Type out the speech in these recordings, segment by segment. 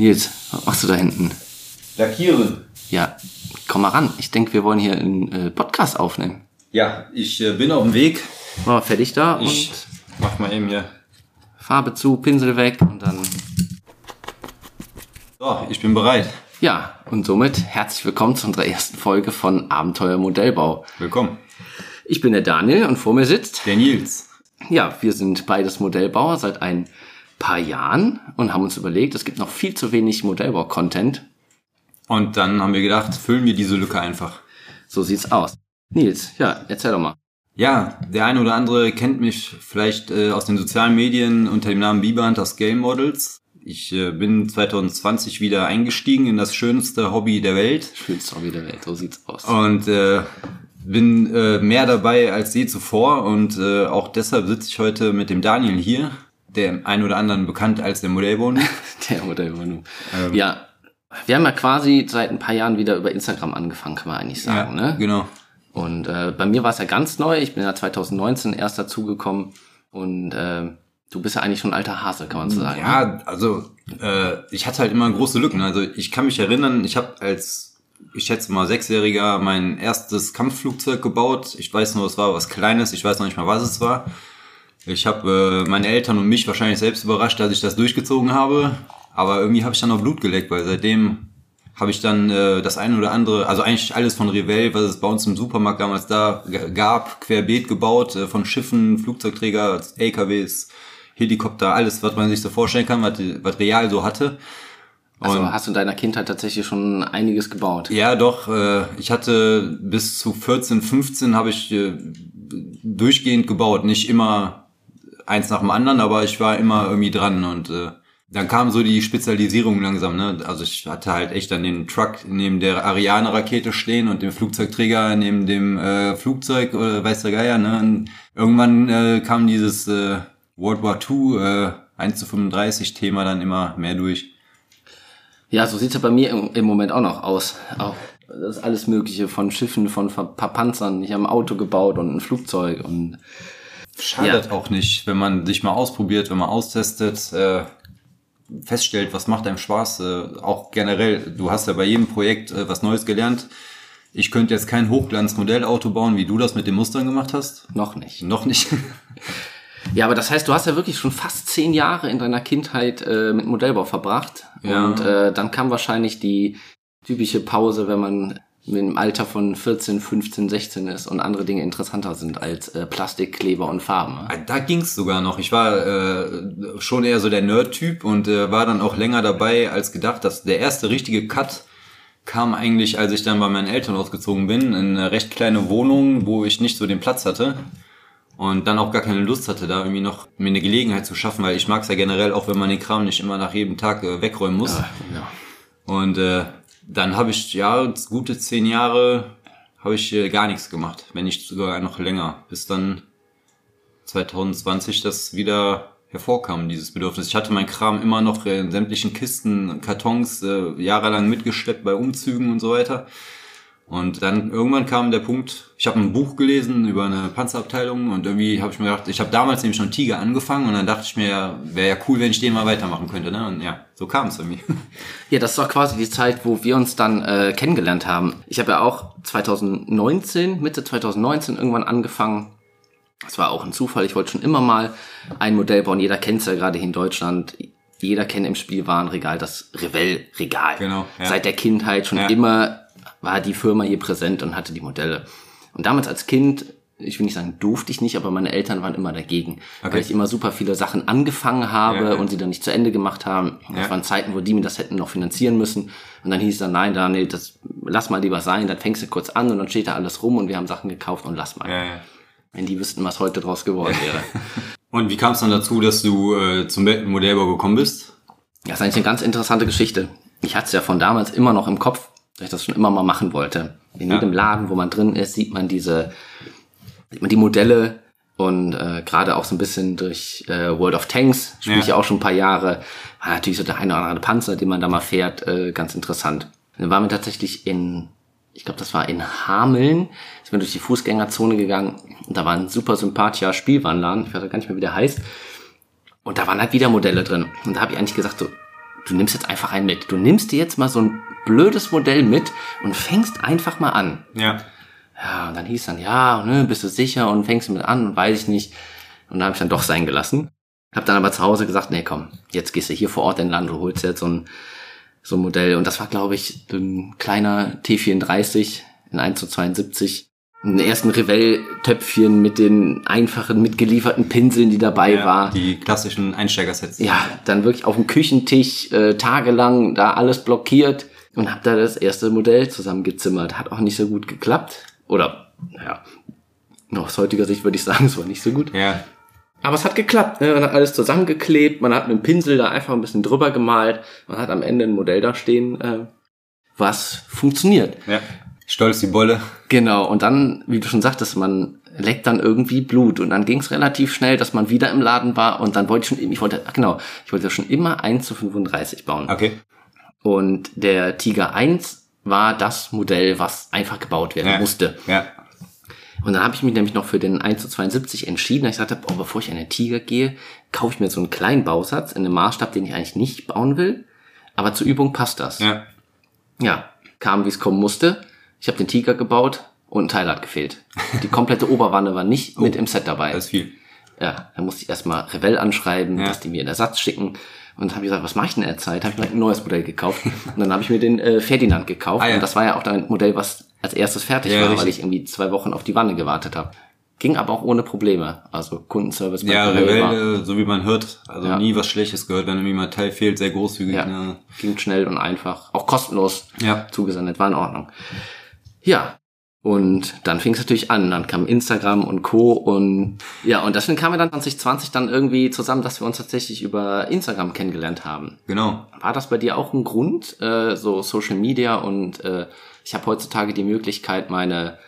Nils, was machst du da hinten? Lackieren. Ja, komm mal ran. Ich denke, wir wollen hier einen äh, Podcast aufnehmen. Ja, ich äh, bin auf dem Weg. Mal fertig da Ich mach mal eben hier. und Farbe zu, Pinsel weg und dann. So, ich bin bereit. Ja, und somit herzlich willkommen zu unserer ersten Folge von Abenteuer Modellbau. Willkommen. Ich bin der Daniel und vor mir sitzt. Der Nils. Ja, wir sind beides Modellbauer seit ein paar Jahren und haben uns überlegt, es gibt noch viel zu wenig Modellbau-Content. Und dann haben wir gedacht, füllen wir diese Lücke einfach. So sieht's aus. Nils, ja, erzähl doch mal. Ja, der eine oder andere kennt mich vielleicht äh, aus den sozialen Medien unter dem Namen Biber Hunters Game Models. Ich äh, bin 2020 wieder eingestiegen in das schönste Hobby der Welt Schönste Hobby der Welt, so sieht's aus. und äh, bin äh, mehr dabei als je zuvor und äh, auch deshalb sitze ich heute mit dem Daniel hier, der ein oder anderen bekannt als der Modellbone. Der Modellbau. Ja, wir haben ja quasi seit ein paar Jahren wieder über Instagram angefangen, kann man eigentlich sagen, ne? genau. Und äh, bei mir war es ja ganz neu. Ich bin ja 2019 erst dazugekommen und äh, du bist ja eigentlich schon ein alter Hase, kann man so sagen. ne? Ja, also äh, ich hatte halt immer große Lücken. Also ich kann mich erinnern, ich habe als, ich schätze mal, Sechsjähriger mein erstes Kampfflugzeug gebaut. Ich weiß nur, es war was Kleines, ich weiß noch nicht mal, was es war. Ich habe äh, meine Eltern und mich wahrscheinlich selbst überrascht, dass ich das durchgezogen habe. Aber irgendwie habe ich dann noch Blut geleckt, weil seitdem habe ich dann äh, das eine oder andere, also eigentlich alles von Revell, was es bei uns im Supermarkt damals da gab, querbeet gebaut, äh, von Schiffen, Flugzeugträger, LKWs, Helikopter, alles, was man sich so vorstellen kann, was, was real so hatte. Also Und- hast du in deiner Kindheit tatsächlich schon einiges gebaut. Ja, doch. Äh, ich hatte bis zu 14, 15 habe ich äh, durchgehend gebaut. Nicht immer eins nach dem anderen, aber ich war immer irgendwie dran und äh, dann kam so die Spezialisierung langsam. Ne? Also ich hatte halt echt dann den Truck neben der Ariane-Rakete stehen und den Flugzeugträger neben dem äh, Flugzeug oder weiß der Geier. Ne? Und irgendwann äh, kam dieses äh, World War II äh, 1 zu 35 Thema dann immer mehr durch. Ja, so sieht's ja bei mir im, im Moment auch noch aus. Auch das ist alles Mögliche von Schiffen, von Panzern. Ich habe ein Auto gebaut und ein Flugzeug und Schadet Ja. auch nicht, wenn man sich mal ausprobiert, wenn man austestet, äh, feststellt, was macht einem Spaß. Äh, auch generell, du hast ja bei jedem Projekt äh, was Neues gelernt. Ich könnte jetzt kein Hochglanz-Modellauto bauen, wie du das mit dem Mustern gemacht hast. noch nicht. Noch nicht. Ja, aber das heißt, du hast ja wirklich schon fast zehn Jahre in deiner Kindheit äh, mit Modellbau verbracht. Ja. Und äh, dann kam wahrscheinlich die typische Pause, wenn man im Alter von 14, 15, 16 ist und andere Dinge interessanter sind als äh, Plastik, Kleber und Farben. ne? Da ging's sogar noch. Ich war äh, schon eher so der Nerd-Typ und äh, war dann auch länger dabei als gedacht. Dass der erste richtige Cut kam eigentlich, als ich dann bei meinen Eltern ausgezogen bin, in eine recht kleine Wohnung, wo ich nicht so den Platz hatte und dann auch gar keine Lust hatte, da irgendwie noch mir eine Gelegenheit zu schaffen, weil ich mag's ja generell, auch wenn man den Kram nicht immer nach jedem Tag äh, wegräumen muss. Ja, ja. Und äh, dann habe ich ja gute zehn Jahre habe ich äh, gar nichts gemacht, wenn nicht sogar noch länger, bis dann 2020 das wieder hervorkam, dieses Bedürfnis. Ich hatte meinen Kram immer noch in sämtlichen Kisten, Kartons äh, jahrelang mitgeschleppt bei Umzügen und so weiter. Und dann irgendwann kam der Punkt, ich habe ein Buch gelesen über eine Panzerabteilung und irgendwie habe ich mir gedacht, ich habe damals nämlich schon Tiger angefangen und dann dachte ich mir, wäre ja cool, wenn ich den mal weitermachen könnte. Ne? Und ja, so kam es irgendwie. Ja, das war quasi die Zeit, wo wir uns dann äh, kennengelernt haben. Ich habe ja auch 2019, Mitte 2019 irgendwann angefangen. Das war auch ein Zufall. Ich wollte schon immer mal ein Modell bauen. Jeder kennt es ja gerade hier in Deutschland. Jeder kennt im Spielwarenregal das Revell-Regal. Genau, ja. Seit der Kindheit schon Ja. immer war die Firma hier präsent und hatte die Modelle. Und damals als Kind, ich will nicht sagen, durfte ich nicht, aber meine Eltern waren immer dagegen, Okay. weil ich immer super viele Sachen angefangen habe Ja, ja. und sie dann nicht zu Ende gemacht haben. Das Ja. waren Zeiten, wo die mir das hätten noch finanzieren müssen. Und dann hieß es dann, nein, Daniel, das lass mal lieber sein, dann fängst du kurz an und dann steht da alles rum und wir haben Sachen gekauft und lass mal. Wenn die wüssten, was heute draus geworden wäre. Und wie kam es dann dazu, dass du äh, zum Modellbau gekommen bist? Das ist eigentlich eine ganz interessante Geschichte. Ich hatte es ja von damals immer noch im Kopf, dass ich das schon immer mal machen wollte. In Ja. jedem Laden, wo man drin ist, sieht man diese, sieht man die Modelle und äh, gerade auch so ein bisschen durch äh, World of Tanks, spiele Ja. ich ja auch schon ein paar Jahre, war natürlich so der eine oder andere Panzer, den man da mal fährt, äh, ganz interessant. Dann waren wir tatsächlich in, ich glaube, das war in Hameln, sind wir durch die Fußgängerzone gegangen und da war ein super sympathischer Spielwarenladen, ich weiß gar nicht mehr, wie der heißt. Und da waren halt wieder Modelle drin. Und da habe ich eigentlich gesagt, so, du nimmst jetzt einfach einen mit. Du nimmst dir jetzt mal so ein blödes Modell mit und fängst einfach mal an. Ja. Ja, und dann hieß dann, ja, ne, bist du sicher und fängst mit an und weiß ich nicht. Und dann habe ich dann doch sein gelassen. Hab dann aber zu Hause gesagt, nee, komm, jetzt gehst du hier vor Ort Land und holst jetzt so ein, so ein Modell. Und das war, glaube ich, ein kleiner T34 in 1 zu 72. Ein ersten Revell-Töpfchen mit den einfachen, mitgelieferten Pinseln, die dabei ja war. Die klassischen Einsteigersets. Ja, dann wirklich auf dem Küchentisch äh, tagelang da alles blockiert und hab da das erste Modell zusammengezimmert. Hat auch nicht so gut geklappt. Oder, ja, aus heutiger Sicht würde ich sagen, es war nicht so gut. Ja. Aber es hat geklappt. Ne? Man hat alles zusammengeklebt, man hat mit dem Pinsel da einfach ein bisschen drüber gemalt, man hat am Ende ein Modell da stehen, äh, was funktioniert. Ja. Stolz die Bolle. Genau, und dann, wie du schon sagtest, man leckt dann irgendwie Blut und dann ging es relativ schnell, dass man wieder im Laden war und dann wollte ich schon, ich wollte, genau, ich wollte schon immer 1 zu 35 bauen. Okay. Und der Tiger 1 war das Modell, was einfach gebaut werden Ja. musste. Ja. Und dann habe ich mich nämlich noch für den 1 zu 72 entschieden. Ich sagte, oh, bevor ich an den Tiger gehe, kaufe ich mir so einen kleinen Bausatz in einem Maßstab, den ich eigentlich nicht bauen will. Aber zur Übung passt das. Ja. Ja, kam wie es kommen musste. Ich habe den Tiger gebaut und ein Teil hat gefehlt. Die komplette Oberwanne war nicht mit im Set dabei. Das ist viel. Ja, dann musste ich erstmal Revell anschreiben, Ja. dass die mir einen Ersatz schicken. Und dann habe ich gesagt, was mache ich denn in der Zeit? Habe ich mir ein neues Modell gekauft. Und dann habe ich mir den äh, Ferdinand gekauft. Ah, ja. Und das war ja auch ein Modell, was als erstes fertig Ja, war, weil richtig. ich irgendwie zwei Wochen auf die Wanne gewartet habe. Ging aber auch ohne Probleme. Also Kundenservice bei Ja, äh, so wie man hört, also Ja. nie was Schlechtes gehört, wenn irgendwie mal ein Teil fehlt, sehr großzügig. Ja, Ne? ging schnell und einfach. Auch kostenlos Ja. zugesendet, war in Ordnung. Ja, und dann fing es natürlich an. Dann kam Instagram und Co. Und ja, und deswegen kamen wir dann 2020 dann irgendwie zusammen, dass wir uns tatsächlich über Instagram kennengelernt haben. Genau. War das bei dir auch ein Grund, äh, so Social Media und äh, ich habe heutzutage die Möglichkeit, meine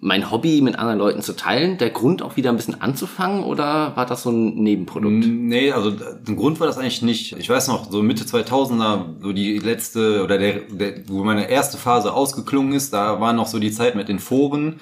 mein Hobby mit anderen Leuten zu teilen, der Grund auch wieder ein bisschen anzufangen oder war das so ein Nebenprodukt? Nee, also ein Grund war das eigentlich nicht. Ich weiß noch, so Mitte 2000er, so die letzte oder der, der wo meine erste Phase ausgeklungen ist, da war noch so die Zeit mit den Foren,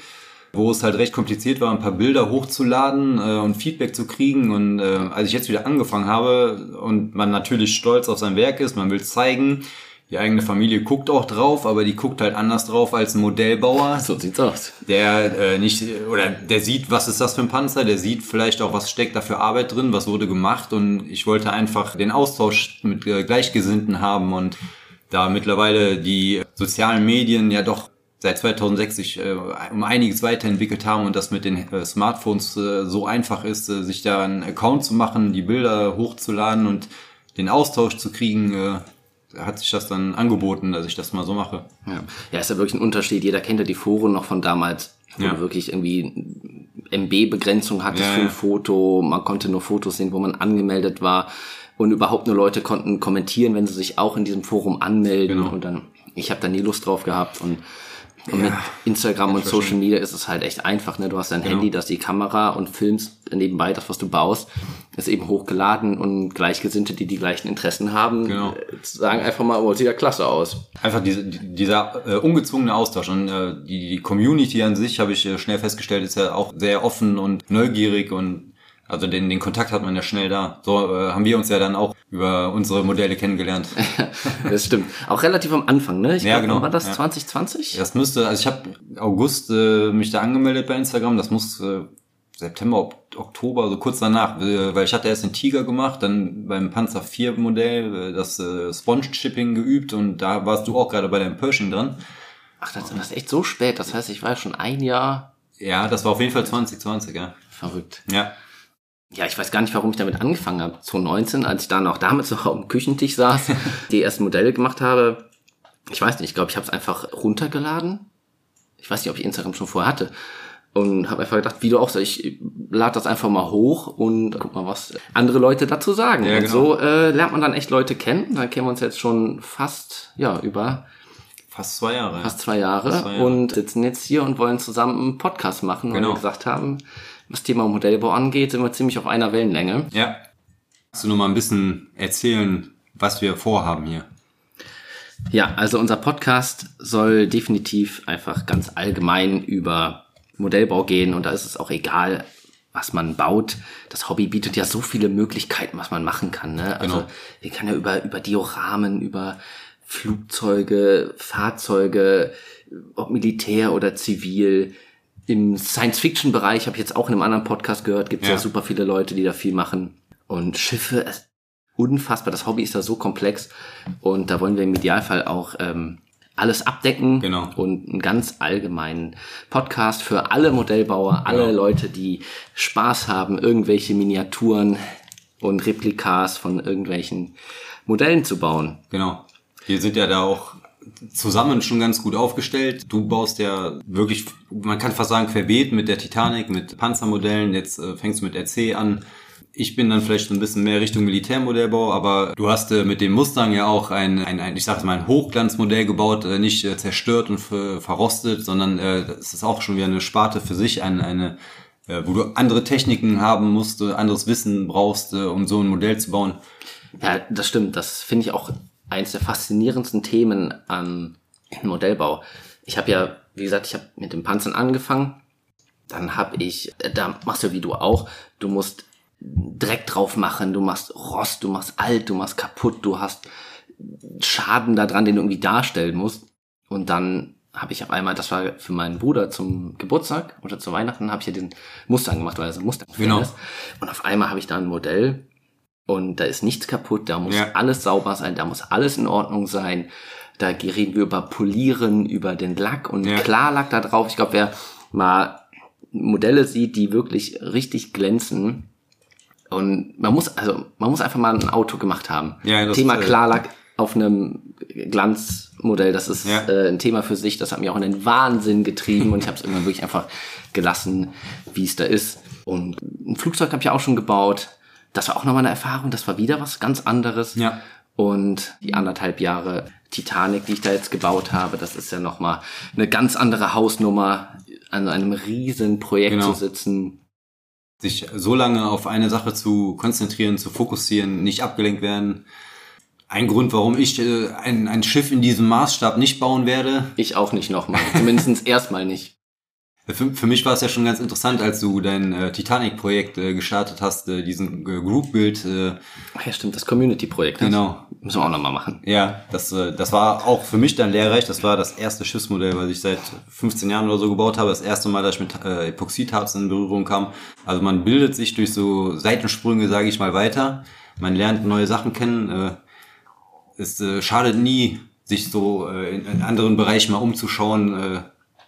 wo es halt recht kompliziert war, ein paar Bilder hochzuladen äh, und Feedback zu kriegen. Und äh, als ich jetzt wieder angefangen habe und man natürlich stolz auf sein Werk ist, man will zeigen, die eigene Familie guckt auch drauf, aber die guckt halt anders drauf als ein Modellbauer. So sieht's aus. der äh, nicht oder der sieht, was ist das für ein Panzer, der sieht vielleicht auch, was steckt da für Arbeit drin, was wurde gemacht? Und ich wollte einfach den Austausch mit äh, Gleichgesinnten haben und da mittlerweile die sozialen Medien ja doch seit 2006 sich äh, um einiges weiterentwickelt haben und das mit den äh, Smartphones äh, so einfach ist, äh, sich da einen Account zu machen, die Bilder hochzuladen und den Austausch zu kriegen, äh, hat sich das dann angeboten, dass ich das mal so mache. Ja. ja, ist ja wirklich ein Unterschied. Jeder kennt ja die Foren noch von damals, wo Ja. du wirklich irgendwie MB-Begrenzung hattest Ja, für ein. Foto. Man konnte nur Fotos sehen, wo man angemeldet war. Und überhaupt nur Leute konnten kommentieren, wenn sie sich auch in diesem Forum anmelden. Genau. Und dann, ich habe da nie Lust drauf gehabt. Und, und mit Instagram und Social Media ist es halt echt einfach. Ne? Du hast dein Genau. Handy, das die Kamera und filmst nebenbei das, was du baust. Ist eben hochgeladen und Gleichgesinnte, die die gleichen Interessen haben, Genau. äh, sagen einfach mal, oh, sieht ja klasse aus. Einfach diese, die- dieser äh, ungezwungene Austausch und äh, die, die Community an sich, habe ich äh, schnell festgestellt, ist ja auch sehr offen und neugierig und also den, den Kontakt hat man ja schnell da. So äh, haben wir uns ja dann auch über unsere Modelle kennengelernt. Das stimmt. Auch relativ am Anfang, ne? Ich Ja, glaub, genau. War das Ja. 2020? Das müsste, also ich habe August äh, mich da angemeldet bei Instagram, das muss äh, September, Ok- Oktober, so kurz danach, äh, weil ich hatte erst den Tiger gemacht, dann beim Panzer 4 Modell äh, das äh, Sponge-Chipping geübt und da warst du auch gerade bei deinem Pershing dran. Ach, das, das ist echt so spät. Das heißt, ich war ja schon ein Jahr Ja, das war auf jeden Fall 2020, ja. verrückt. Ja. Ja, ich weiß gar nicht, warum ich damit angefangen habe. 2019, als ich da noch damals noch auf dem Küchentisch saß, die ersten Modelle gemacht habe. Ich weiß nicht, ich glaube, ich habe es einfach runtergeladen. Ich weiß nicht, ob ich Instagram schon vorher hatte. Und habe einfach gedacht, wie du auch sagst, ich lade das einfach mal hoch und guck mal, was andere Leute dazu sagen. Ja, und genau. so äh, lernt man dann echt Leute kennen. Dann kennen wir uns jetzt schon fast, ja, über Fast zwei Jahre. fast zwei Jahre, Fast zwei Jahre. und sitzen jetzt hier und wollen zusammen einen Podcast machen, weil Genau. wir gesagt haben, was Thema Modellbau angeht, sind wir ziemlich auf einer Wellenlänge. Ja. Kannst du nur mal ein bisschen erzählen, was wir vorhaben hier? Ja, also unser Podcast soll definitiv einfach ganz allgemein über Modellbau gehen und da ist es auch egal, was man baut. Das Hobby bietet ja so viele Möglichkeiten, was man machen kann. Ne? Also Genau. wir kann ja über, über Dioramen, über Flugzeuge, Fahrzeuge, ob Militär oder zivil. Im Science-Fiction-Bereich, habe ich jetzt auch in einem anderen Podcast gehört, gibt es ja. Ja. super viele Leute, die da viel machen. Und Schiffe, es, unfassbar. Das Hobby ist da so komplex. Und da wollen wir im Idealfall auch ähm, alles abdecken. Genau. Und einen ganz allgemeinen Podcast für alle Modellbauer, alle Genau. Leute, die Spaß haben, irgendwelche Miniaturen und Replikas von irgendwelchen Modellen zu bauen. Genau. Wir sind ja da auch zusammen schon ganz gut aufgestellt. Du baust ja wirklich, man kann fast sagen, querbeet mit der Titanic, mit Panzermodellen. Jetzt äh, fängst du mit RC an. Ich bin dann vielleicht ein bisschen mehr Richtung Militärmodellbau, aber du hast äh, mit dem Mustang ja auch ein, ein, ein ich sag mal, ein Hochglanzmodell gebaut, äh, nicht äh, zerstört und ver verrostet, sondern äh, es ist auch schon wieder eine Sparte für sich, eine, eine äh, wo du andere Techniken haben musst, äh, anderes Wissen brauchst, äh, um so ein Modell zu bauen. Ja, das stimmt. Das finde ich auch eines der faszinierendsten Themen an Modellbau. Ich habe ja, wie gesagt, ich habe mit den Panzern angefangen. Dann habe ich, äh, da machst du wie du auch, du musst Dreck drauf machen, du machst Rost, du machst alt, du machst kaputt, du hast Schaden da dran, den du irgendwie darstellen musst. Und dann habe ich auf einmal, das war für meinen Bruder zum Geburtstag oder zu Weihnachten, habe ich ja den Mustang gemacht, weil er so ein Mustang Genau. ist. Und auf einmal habe ich da ein Modell und da ist nichts kaputt, da muss Ja. alles sauber sein, da muss alles in Ordnung sein. Da reden wir über Polieren, über den Lack und Ja. Klarlack da drauf. Ich glaube, wer mal Modelle sieht, die wirklich richtig glänzen und man muss, also man muss einfach mal ein Auto gemacht haben. Ja, Thema ist, äh, Klarlack auf einem Glanzmodell, das ist Ja. äh, ein Thema für sich, das hat mich auch in den Wahnsinn getrieben und ich habe es irgendwann wirklich einfach gelassen, wie es da ist. Und ein Flugzeug habe ich auch schon gebaut. Das war auch nochmal eine Erfahrung, das war wieder was ganz anderes. Ja. Und die anderthalb Jahre Titanic, die ich da jetzt gebaut habe, das ist ja nochmal eine ganz andere Hausnummer, an einem riesen Projekt Genau. zu sitzen. sich so lange auf eine Sache zu konzentrieren, zu fokussieren, nicht abgelenkt werden. Ein Grund, warum ich äh, ein, ein Schiff in diesem Maßstab nicht bauen werde. Ich auch nicht nochmal. Zumindest erstmal nicht. Für, für mich war es ja schon ganz interessant, als du dein äh, Titanic-Projekt äh, gestartet hast, äh, diesen äh, Group-Build. Äh, Ach ja, stimmt, das Community-Projekt. ne? Genau. Müssen wir auch nochmal machen. ja, das, äh, das war auch für mich dann lehrreich. Das war das erste Schiffsmodell, was ich seit 15 Jahren oder so gebaut habe. Das erste Mal, dass ich mit äh, Epoxidharz in Berührung kam. Also man bildet sich durch so Seitensprünge, sage ich mal, weiter. Man lernt neue Sachen kennen. Äh, es äh, schadet nie, sich so äh, in, in anderen Bereichen mal umzuschauen, äh,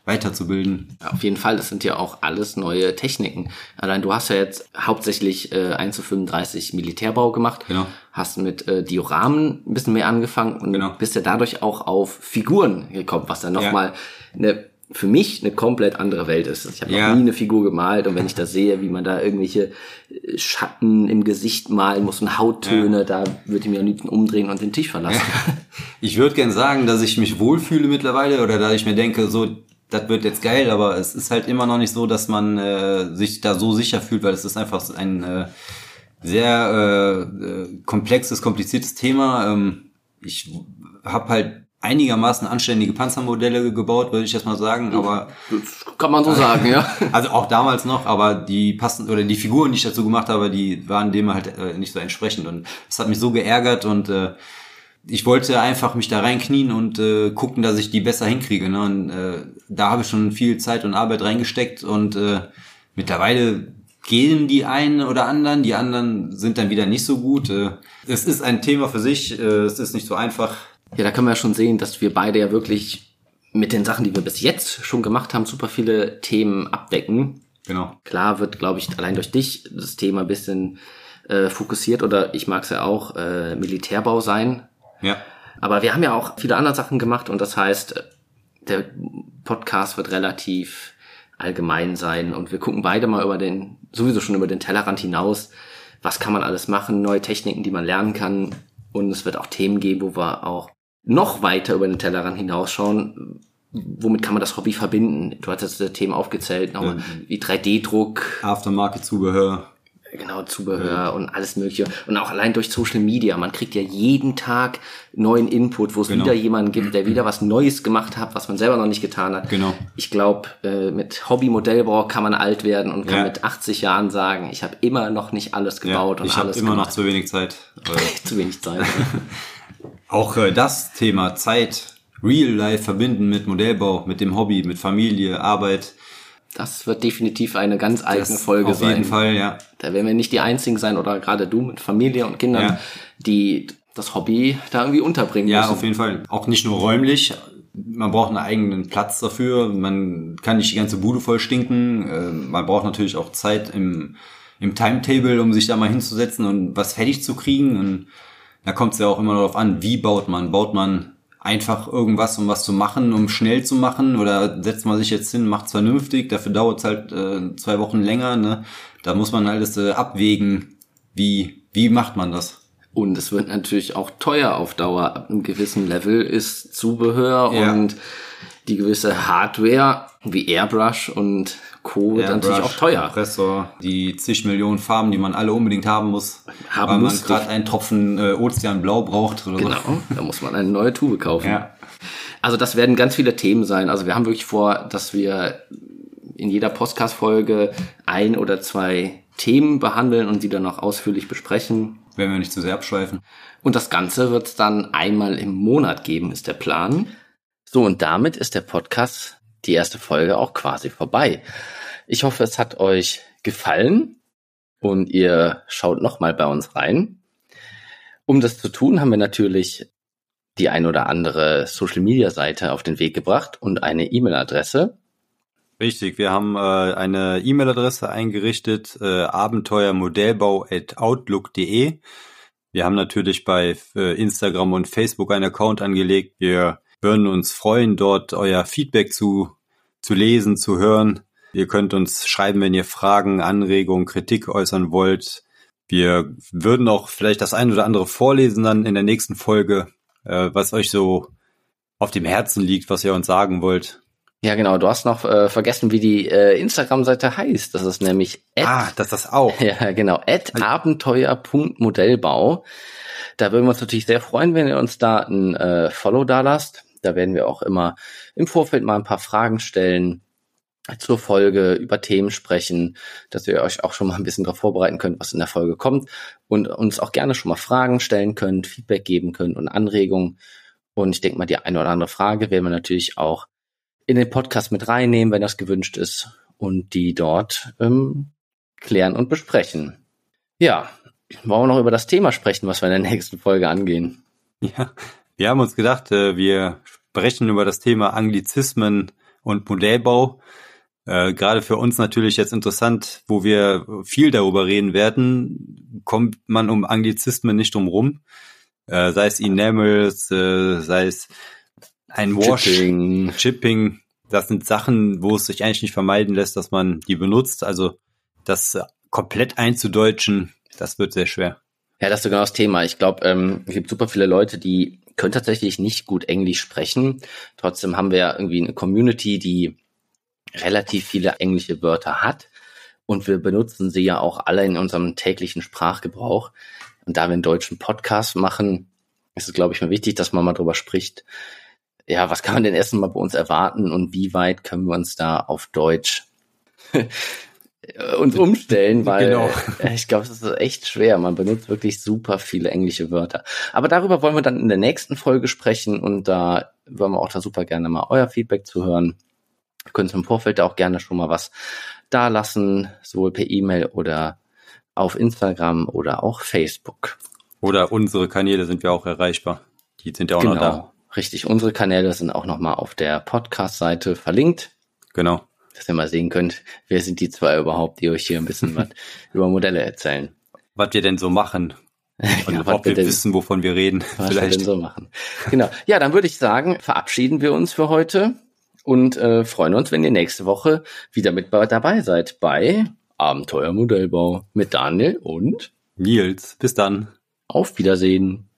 weiterzubilden. Ja, auf jeden Fall, das sind ja auch alles neue Techniken. Allein du hast ja jetzt hauptsächlich äh, 1 zu 35 Militärbau gemacht. Genau. Hast mit äh, Dioramen ein bisschen mehr angefangen und Genau. bist ja dadurch auch auf Figuren gekommen, was dann Ja. nochmal eine für mich eine komplett andere Welt ist. Ich habe Ja. noch nie eine Figur gemalt und wenn ich das sehe, wie man da irgendwelche äh, Schatten im Gesicht malen muss und Hauttöne, da würde ich mir am liebsten umdrehen und den Tisch verlassen. Ich würde gern sagen, dass ich mich wohlfühle mittlerweile oder dass ich mir denke, so, das wird jetzt geil, aber es ist halt immer noch nicht so, dass man äh, sich da so sicher fühlt, weil es ist einfach ein äh, sehr äh, äh, komplexes, kompliziertes Thema. Ähm, ich habe halt einigermaßen anständige Panzermodelle gebaut, würde ich jetzt mal sagen, aber Das kann man so sagen, ja. also auch damals noch, aber die passen oder die Figuren, die ich dazu gemacht habe, die waren dem halt äh, nicht so entsprechend und das hat mich so geärgert und äh, ich wollte einfach mich da reinknien und äh, gucken, dass ich die besser hinkriege. Ne? Und äh, da habe ich schon viel Zeit und Arbeit reingesteckt und äh, mittlerweile gehen die einen oder anderen, die anderen sind dann wieder nicht so gut. Äh, es ist ein Thema für sich, äh, es ist nicht so einfach. Ja, da können wir ja schon sehen, dass wir beide ja wirklich mit den Sachen, die wir bis jetzt schon gemacht haben, super viele Themen abdecken. Genau. Klar wird, glaube ich, allein durch dich das Thema ein bisschen äh, fokussiert oder ich mag es ja auch, äh, Militärbau sein. Ja. Aber wir haben ja auch viele andere Sachen gemacht und das heißt, äh, der Podcast wird relativ allgemein sein und wir gucken beide mal über den, sowieso schon über den Tellerrand hinaus. Was kann man alles machen, neue Techniken, die man lernen kann. Und es wird auch Themen geben, wo wir auch noch weiter über den Tellerrand hinausschauen. Womit kann man das Hobby verbinden? Du hattest das Thema aufgezählt, nochmal Ja. wie 3D-Druck, Aftermarket-Zubehör. Genau, Zubehör und alles mögliche. Und auch allein durch Social Media. Man kriegt ja jeden Tag neuen Input, wo es Genau. wieder jemanden gibt, der wieder was Neues gemacht hat, was man selber noch nicht getan hat. Genau. Ich glaube, äh, mit Hobby-Modellbau kann man alt werden und kann Ja. mit 80 Jahren sagen, ich habe immer noch nicht alles gebaut ja, und ich habe alles immer noch gemacht. zu wenig Zeit. Äh, zu wenig Zeit. Auch äh, das Thema Zeit, Real Life verbinden mit Modellbau, mit dem Hobby, mit Familie, Arbeit. Das wird definitiv eine ganz eigene Das Folge auf sein. jeden Fall, ja. Da werden wir nicht die Einzigen sein oder gerade du mit Familie und Kindern, Ja. die das Hobby da irgendwie unterbringen Ja, müssen. auf jeden Fall. Auch nicht nur räumlich. Man braucht einen eigenen Platz dafür. Man kann nicht die ganze Bude voll stinken. Äh, Man braucht natürlich auch Zeit im, im Timetable, um sich da mal hinzusetzen und was fertig zu kriegen. Und da kommt es ja auch immer darauf an, wie baut man? Baut man einfach irgendwas, um was zu machen, um schnell zu machen? Oder setzt man sich jetzt hin, macht es vernünftig? Dafür dauert es halt äh, zwei Wochen länger. Ne? Da muss man alles äh, abwägen. Wie, wie macht man das? Und es wird natürlich auch teuer auf Dauer. Ab einem gewissen Level ist Zubehör Ja. und die gewisse Hardware wie Airbrush und Co. wird natürlich Airbrush, auch teuer. Kompressor, die zig Millionen Farben, die man alle unbedingt haben muss, Haben weil man gerade einen Tropfen äh, Ozeanblau braucht oder Genau, da muss man eine neue Tube kaufen. so. Ja. Also das werden ganz viele Themen sein. Also wir haben wirklich vor, dass wir in jeder Podcast-Folge ein oder zwei Themen behandeln und die dann noch ausführlich besprechen. Wenn wir nicht zu sehr abschweifen. Und das Ganze wird es dann einmal im Monat geben, ist der Plan. So, und damit ist der Podcast, die erste Folge auch quasi vorbei. Ich hoffe, es hat euch gefallen und ihr schaut nochmal bei uns rein. Um das zu tun, haben wir natürlich die ein oder andere Social-Media-Seite auf den Weg gebracht und eine E-Mail-Adresse. Richtig, wir haben äh, eine E-Mail-Adresse eingerichtet, äh, abenteuermodellbau.outlook.de. Wir haben natürlich bei äh, Instagram und Facebook einen Account angelegt. Wir würden uns freuen, dort euer Feedback zu, zu lesen, zu hören. Ihr könnt uns schreiben, wenn ihr Fragen, Anregungen, Kritik äußern wollt. Wir würden auch vielleicht das ein oder andere vorlesen dann in der nächsten Folge, äh, was euch so auf dem Herzen liegt, was ihr uns sagen wollt. Ja, genau. Du hast noch äh, vergessen, wie die äh, Instagram-Seite heißt. Das ist nämlich Ah, das ist das auch. Ja, genau. At abenteuer.modellbau. Da würden wir uns natürlich sehr freuen, wenn ihr uns da ein äh, Follow da lasst. Da werden wir auch immer im Vorfeld mal ein paar Fragen stellen zur Folge, über Themen sprechen, dass ihr euch auch schon mal ein bisschen darauf vorbereiten könnt, was in der Folge kommt und uns auch gerne schon mal Fragen stellen könnt, Feedback geben könnt und Anregungen. Und ich denke mal, die eine oder andere Frage werden wir natürlich auch in den Podcast mit reinnehmen, wenn das gewünscht ist und die dort ähm, klären und besprechen. Ja, wollen wir noch über das Thema sprechen, was wir in der nächsten Folge angehen? Ja, wir haben uns gedacht, äh, wir sprechen über das Thema Anglizismen und Modellbau. Äh, Gerade für uns natürlich jetzt interessant, wo wir viel darüber reden werden, kommt man um Anglizismen nicht drum rum. Äh, sei es Enamels, äh, sei es ein Wash, Chipping. Chipping. Das sind Sachen, wo es sich eigentlich nicht vermeiden lässt, dass man die benutzt. Also das komplett einzudeutschen, das wird sehr schwer. Ja, das ist so genau das Thema. Ich glaube, ähm, es gibt super viele Leute, die können tatsächlich nicht gut Englisch sprechen. Trotzdem haben wir irgendwie eine Community, die relativ viele englische Wörter hat. Und wir benutzen sie ja auch alle in unserem täglichen Sprachgebrauch. Und da wir einen deutschen Podcast machen, ist es, glaube ich, mir wichtig, dass man mal drüber spricht. Ja, was kann man denn erst mal bei uns erwarten und wie weit können wir uns da auf Deutsch uns umstellen, weil Genau. äh, ich glaube, es ist echt schwer. Man benutzt wirklich super viele englische Wörter. Aber darüber wollen wir dann in der nächsten Folge sprechen und da wollen wir auch da super gerne mal euer Feedback zu hören. Ihr könnt im Vorfeld auch gerne schon mal was da lassen, sowohl per E-Mail oder auf Instagram oder auch Facebook. Oder unsere Kanäle sind wir auch erreichbar. Die sind ja auch noch da. Genau. Richtig. Unsere Kanäle sind auch nochmal auf der Podcast-Seite verlinkt. Genau. Dass ihr mal sehen könnt, wer sind die zwei überhaupt, die euch hier ein bisschen was über Modelle erzählen. Was wir denn so machen. Und Ja, ob wir denn- wissen, wovon wir reden. was wir Vielleicht. denn so machen. Genau. Ja, dann würde ich sagen, verabschieden wir uns für heute und äh, freuen uns, wenn ihr nächste Woche wieder mit bei- dabei seid bei Abenteuer Modellbau mit Daniel und Nils, bis dann. auf Wiedersehen.